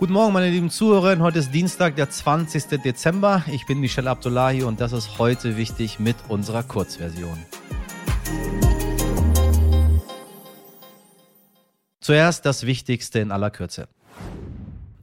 Guten Morgen, meine lieben Zuhörerinnen. Heute ist Dienstag, der 20. Dezember. Ich bin Michel Abdullahi und das ist heute wichtig mit unserer Kurzversion. Zuerst das Wichtigste in aller Kürze.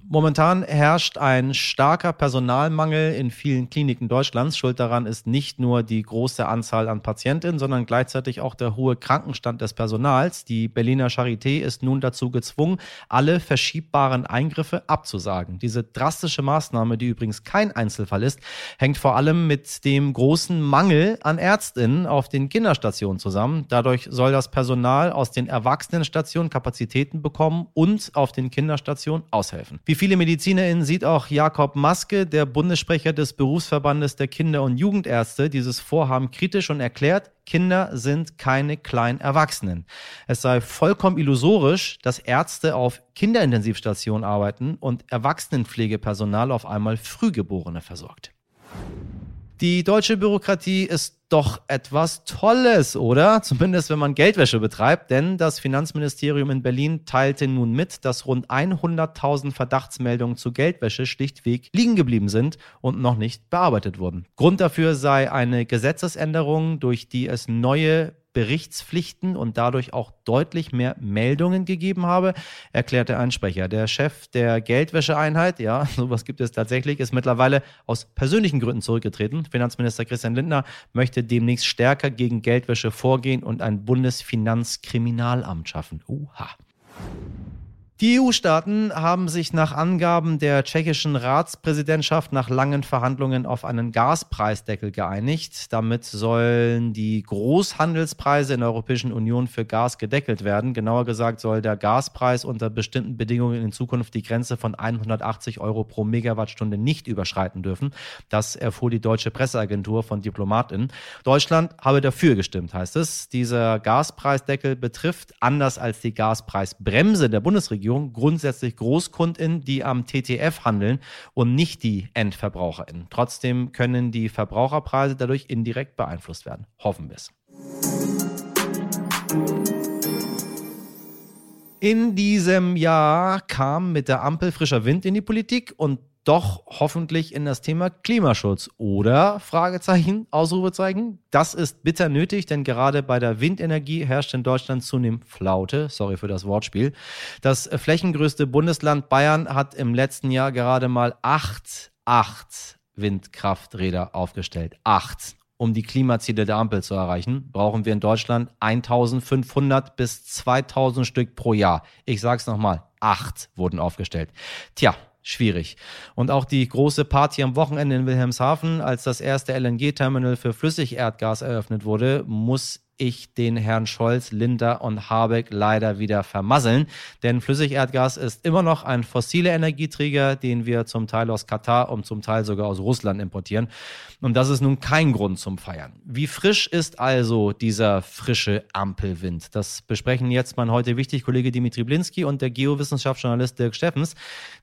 Momentan herrscht ein starker Personalmangel in vielen Kliniken Deutschlands. Schuld daran ist nicht nur die große Anzahl an Patientinnen, sondern gleichzeitig auch der hohe Krankenstand des Personals. Die Berliner Charité ist nun dazu gezwungen, alle verschiebbaren Eingriffe abzusagen. Diese drastische Maßnahme, die übrigens kein Einzelfall ist, hängt vor allem mit dem großen Mangel an Ärztinnen auf den Kinderstationen zusammen. Dadurch soll das Personal aus den Erwachsenenstationen Kapazitäten bekommen und auf den Kinderstationen aushelfen. Wie viele MedizinerInnen sieht auch Jakob Maske, der Bundessprecher des Berufsverbandes der Kinder- und Jugendärzte, dieses Vorhaben kritisch und erklärt, Kinder sind keine kleinen Erwachsenen. Es sei vollkommen illusorisch, dass Ärzte auf Kinderintensivstationen arbeiten und Erwachsenenpflegepersonal auf einmal Frühgeborene versorgt. Die deutsche Bürokratie ist doch etwas Tolles, oder? Zumindest wenn man Geldwäsche betreibt, denn das Finanzministerium in Berlin teilte nun mit, dass rund 100.000 Verdachtsmeldungen zu Geldwäsche schlichtweg liegen geblieben sind und noch nicht bearbeitet wurden. Grund dafür sei eine Gesetzesänderung, durch die es neue Berichtspflichten und dadurch auch deutlich mehr Meldungen gegeben habe, erklärte ein Sprecher. Der Chef der Geldwäscheeinheit, ja, sowas gibt es tatsächlich, ist mittlerweile aus persönlichen Gründen zurückgetreten. Finanzminister Christian Lindner möchte demnächst stärker gegen Geldwäsche vorgehen und ein Bundesfinanzkriminalamt schaffen. Uha. Die EU-Staaten haben sich nach Angaben der tschechischen Ratspräsidentschaft nach langen Verhandlungen auf einen Gaspreisdeckel geeinigt. Damit sollen die Großhandelspreise in der Europäischen Union für Gas gedeckelt werden. Genauer gesagt soll der Gaspreis unter bestimmten Bedingungen in Zukunft die Grenze von 180 Euro pro Megawattstunde nicht überschreiten dürfen. Das erfuhr die deutsche Presseagentur von Diplomatinnen. Deutschland habe dafür gestimmt, heißt es. Dieser Gaspreisdeckel betrifft, anders als die Gaspreisbremse der Bundesregierung, Bundesregierung grundsätzlich GroßkundInnen, die am TTF handeln und nicht die EndverbraucherInnen. Trotzdem können die Verbraucherpreise dadurch indirekt beeinflusst werden. Hoffen wir es. In diesem Jahr kam mit der Ampel frischer Wind in die Politik und doch hoffentlich in das Thema Klimaschutz. Oder? Fragezeichen, Ausrufezeichen. Das ist bitter nötig, denn gerade bei der Windenergie herrscht in Deutschland zunehmend Flaute. Sorry für das Wortspiel. Das flächengrößte Bundesland Bayern hat im letzten Jahr gerade mal acht, acht Windkrafträder aufgestellt. Acht. Um die Klimaziele der Ampel zu erreichen, brauchen wir in Deutschland 1500 bis 2000 Stück pro Jahr. Ich sag's nochmal, acht wurden aufgestellt. Tja, schwierig. Und auch die große Party am Wochenende in Wilhelmshaven, als das erste LNG-Terminal für Flüssigerdgas eröffnet wurde, muss ich den Herrn Scholz, Linder und Habeck leider wieder vermasseln. Denn Flüssigerdgas ist immer noch ein fossiler Energieträger, den wir zum Teil aus Katar und zum Teil sogar aus Russland importieren. Und das ist nun kein Grund zum Feiern. Wie frisch ist also dieser frische Ampelwind? Das besprechen jetzt mein heute wichtig Kollege Dimitri Blinski und der Geowissenschaftsjournalist Dirk Steffens,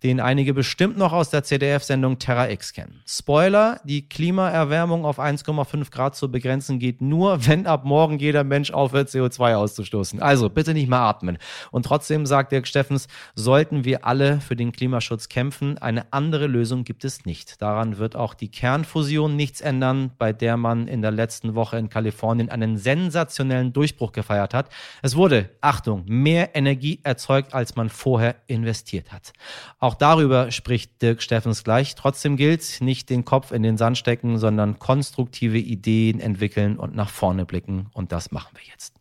den einige bestimmt noch aus der CDF-Sendung Terra X kennen. Spoiler, die Klimaerwärmung auf 1,5 Grad zu begrenzen geht nur, wenn ab morgen jeder Mensch aufhört, CO2 auszustoßen. Also bitte nicht mehr atmen. Und trotzdem, sagt Dirk Steffens, sollten wir alle für den Klimaschutz kämpfen. Eine andere Lösung gibt es nicht. Daran wird auch die Kernfusion nichts ändern, bei der man in der letzten Woche in Kalifornien einen sensationellen Durchbruch gefeiert hat. Es wurde, Achtung, mehr Energie erzeugt, als man vorher investiert hat. Auch darüber spricht Dirk Steffens gleich. Trotzdem gilt, nicht den Kopf in den Sand stecken, sondern konstruktive Ideen entwickeln und nach vorne blicken. Und das machen wir jetzt.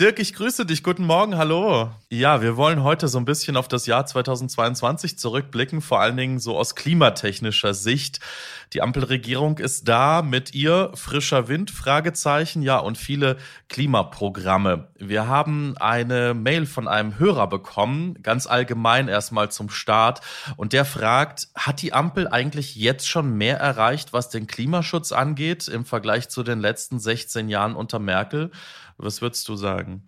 Dirk, ich grüße dich. Guten Morgen, hallo. Ja, wir wollen heute so ein bisschen auf das Jahr 2022 zurückblicken, vor allen Dingen so aus klimatechnischer Sicht. Die Ampelregierung ist da mit ihr frischer Wind, Fragezeichen, ja, und viele Klimaprogramme. Wir haben eine Mail von einem Hörer bekommen, ganz allgemein erstmal zum Start, und der fragt, hat die Ampel eigentlich jetzt schon mehr erreicht, was den Klimaschutz angeht, im Vergleich zu den letzten 16 Jahren unter Merkel? Was würdest du sagen?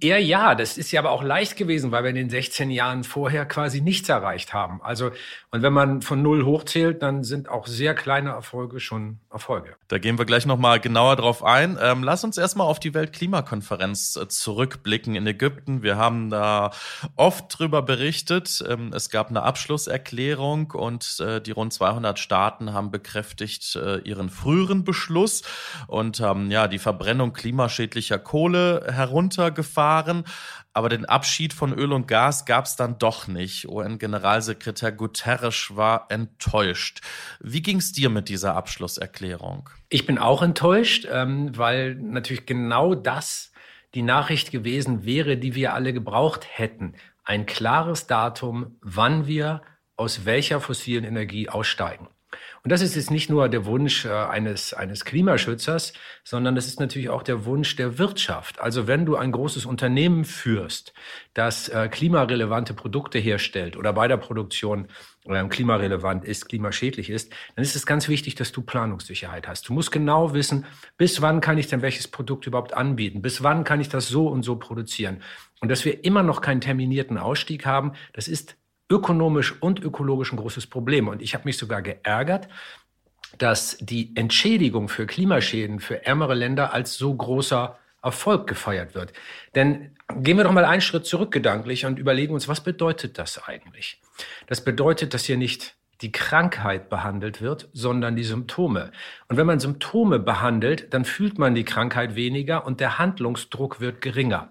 Eher ja, das ist ja aber auch leicht gewesen, weil wir in den 16 Jahren vorher quasi nichts erreicht haben. Also, und wenn man von null hochzählt, dann sind auch sehr kleine Erfolge schon Erfolge. Da gehen wir gleich nochmal genauer drauf ein. Ähm, lass uns erstmal auf die Weltklimakonferenz äh, zurückblicken in Ägypten. Wir haben da oft drüber berichtet. Ähm, es gab eine Abschlusserklärung und äh, die rund 200 Staaten haben bekräftigt äh, ihren früheren Beschluss und haben ja die Verbrennung klimaschädlicher Kohle heruntergefahren. Aber den Abschied von Öl und Gas gab es dann doch nicht. UN-Generalsekretär Guterres war enttäuscht. Wie ging es dir mit dieser Abschlusserklärung? Ich bin auch enttäuscht, ähm, weil natürlich genau das die Nachricht gewesen wäre, die wir alle gebraucht hätten. Ein klares Datum, wann wir aus welcher fossilen Energie aussteigen. Und das ist jetzt nicht nur der Wunsch äh, eines, eines Klimaschützers, sondern das ist natürlich auch der Wunsch der Wirtschaft. Also wenn du ein großes Unternehmen führst, das äh, klimarelevante Produkte herstellt oder bei der Produktion äh, klimarelevant ist, klimaschädlich ist, dann ist es ganz wichtig, dass du Planungssicherheit hast. Du musst genau wissen, bis wann kann ich denn welches Produkt überhaupt anbieten? Bis wann kann ich das so und so produzieren? Und dass wir immer noch keinen terminierten Ausstieg haben, das ist ökonomisch und ökologisch ein großes Problem. Und ich habe mich sogar geärgert, dass die Entschädigung für Klimaschäden für ärmere Länder als so großer Erfolg gefeiert wird. Denn gehen wir doch mal einen Schritt zurück gedanklich und überlegen uns, was bedeutet das eigentlich? Das bedeutet, dass hier nicht die Krankheit behandelt wird, sondern die Symptome. Und wenn man Symptome behandelt, dann fühlt man die Krankheit weniger und der Handlungsdruck wird geringer.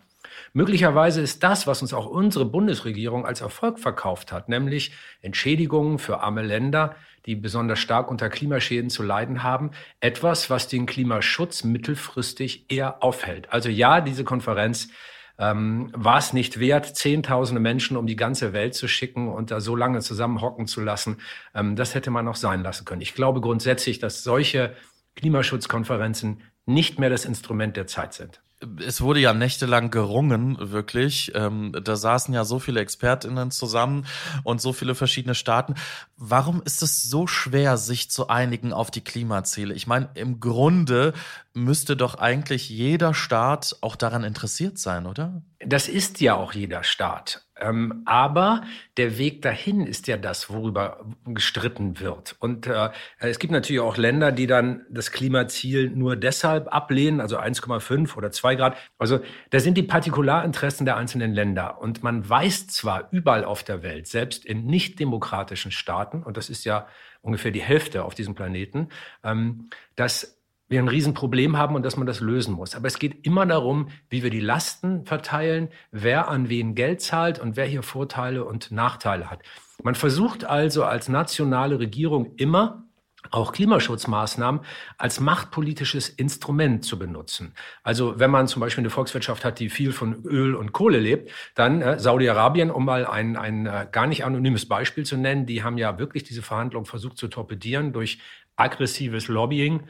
Möglicherweise ist das, was uns auch unsere Bundesregierung als Erfolg verkauft hat, nämlich Entschädigungen für arme Länder, die besonders stark unter Klimaschäden zu leiden haben, etwas, was den Klimaschutz mittelfristig eher aufhält. Also ja, diese Konferenz ähm, war es nicht wert, Zehntausende Menschen um die ganze Welt zu schicken und da so lange zusammenhocken zu lassen. Ähm, das hätte man auch sein lassen können. Ich glaube grundsätzlich, dass solche Klimaschutzkonferenzen nicht mehr das Instrument der Zeit sind es wurde ja nächtelang gerungen, wirklich. Ähm, da saßen ja so viele ExpertInnen zusammen und so viele verschiedene Staaten. Warum ist es so schwer, sich zu einigen auf die Klimaziele? Ich meine, im Grunde müsste doch eigentlich jeder Staat auch daran interessiert sein, oder? Das ist ja auch jeder Staat. Ähm, aber der Weg dahin ist ja das, worüber gestritten wird. Und äh, es gibt natürlich auch Länder, die dann das Klimaziel nur deshalb ablehnen, also 1,5 oder 2 Grad. Also da sind die Partikularinteressen der einzelnen Länder. Und man weiß zwar überall auf der Welt, selbst in nicht demokratischen Staaten, und das ist ja ungefähr die Hälfte auf diesem Planeten, ähm, dass wir ein Riesenproblem haben und dass man das lösen muss. Aber es geht immer darum, wie wir die Lasten verteilen, wer an wen Geld zahlt und wer hier Vorteile und Nachteile hat. Man versucht also als nationale Regierung immer, auch Klimaschutzmaßnahmen als machtpolitisches Instrument zu benutzen. Also wenn man zum Beispiel eine Volkswirtschaft hat, die viel von Öl und Kohle lebt, dann äh, Saudi-Arabien, um mal ein, ein äh, gar nicht anonymes Beispiel zu nennen, die haben ja wirklich diese Verhandlungen versucht zu torpedieren durch aggressives Lobbying.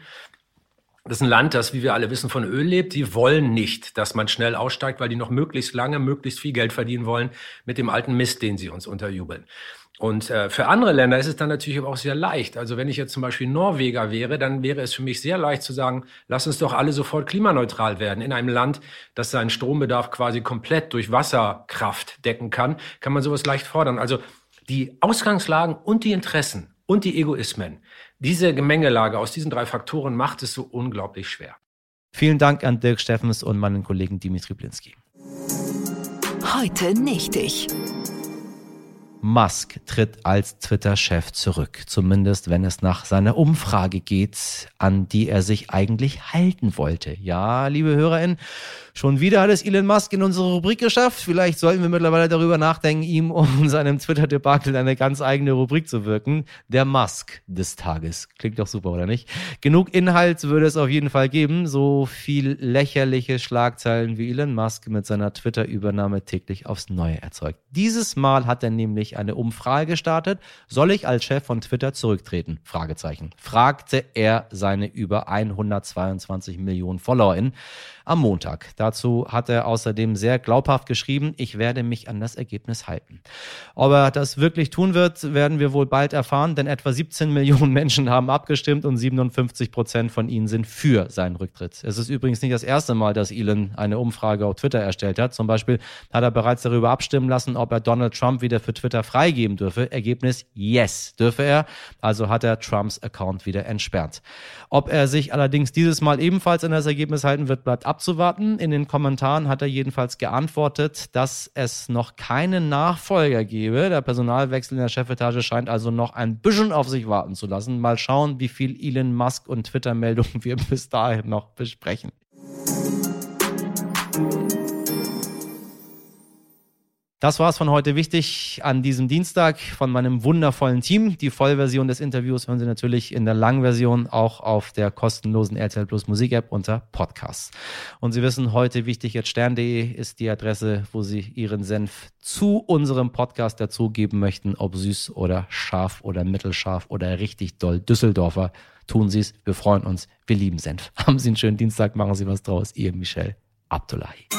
Das ist ein Land, das, wie wir alle wissen, von Öl lebt. Die wollen nicht, dass man schnell aussteigt, weil die noch möglichst lange, möglichst viel Geld verdienen wollen mit dem alten Mist, den sie uns unterjubeln. Und äh, für andere Länder ist es dann natürlich auch sehr leicht. Also wenn ich jetzt zum Beispiel Norweger wäre, dann wäre es für mich sehr leicht zu sagen, lass uns doch alle sofort klimaneutral werden. In einem Land, das seinen Strombedarf quasi komplett durch Wasserkraft decken kann, kann man sowas leicht fordern. Also die Ausgangslagen und die Interessen und die Egoismen, diese Gemengelage aus diesen drei Faktoren macht es so unglaublich schwer. Vielen Dank an Dirk Steffens und meinen Kollegen Dimitri Blinski. Heute nicht ich. Musk tritt als Twitter-Chef zurück, zumindest wenn es nach seiner Umfrage geht, an die er sich eigentlich halten wollte. Ja, liebe HörerInnen, schon wieder hat es Elon Musk in unsere Rubrik geschafft. Vielleicht sollten wir mittlerweile darüber nachdenken, ihm um seinem Twitter-Debakel eine ganz eigene Rubrik zu wirken. Der Musk des Tages. Klingt doch super, oder nicht? Genug Inhalt würde es auf jeden Fall geben. So viel lächerliche Schlagzeilen wie Elon Musk mit seiner Twitter-Übernahme täglich aufs Neue erzeugt. Dieses Mal hat er nämlich nämlich eine Umfrage gestartet. Soll ich als Chef von Twitter zurücktreten? Fragezeichen. Fragte er seine über 122 Millionen FollowerInnen am Montag. Dazu hat er außerdem sehr glaubhaft geschrieben, ich werde mich an das Ergebnis halten. Ob er das wirklich tun wird, werden wir wohl bald erfahren, denn etwa 17 Millionen Menschen haben abgestimmt und 57 Prozent von ihnen sind für seinen Rücktritt. Es ist übrigens nicht das erste Mal, dass Elon eine Umfrage auf Twitter erstellt hat. Zum Beispiel hat er bereits darüber abstimmen lassen, ob er Donald Trump wieder für Twitter freigeben dürfe. Ergebnis Yes, dürfe er. Also hat er Trumps Account wieder entsperrt. Ob er sich allerdings dieses Mal ebenfalls an das Ergebnis halten wird, bleibt abzuwarten. In den Kommentaren hat er jedenfalls geantwortet, dass es noch keinen Nachfolger gebe. Der Personalwechsel in der Chefetage scheint also noch ein bisschen auf sich warten zu lassen. Mal schauen, wie viel Elon Musk und Twitter-Meldungen wir bis dahin noch besprechen. Das war's von heute wichtig an diesem Dienstag von meinem wundervollen Team. Die Vollversion des Interviews hören Sie natürlich in der Langversion auch auf der kostenlosen RTL Plus Musik App unter Podcasts. Und Sie wissen, heute wichtig jetzt stern.de ist die Adresse, wo Sie Ihren Senf zu unserem Podcast dazugeben möchten, ob süß oder scharf oder mittelscharf oder richtig doll Düsseldorfer. Tun Sie es. Wir freuen uns. Wir lieben Senf. Haben Sie einen schönen Dienstag. Machen Sie was draus. Ihr Michel Abdullahi.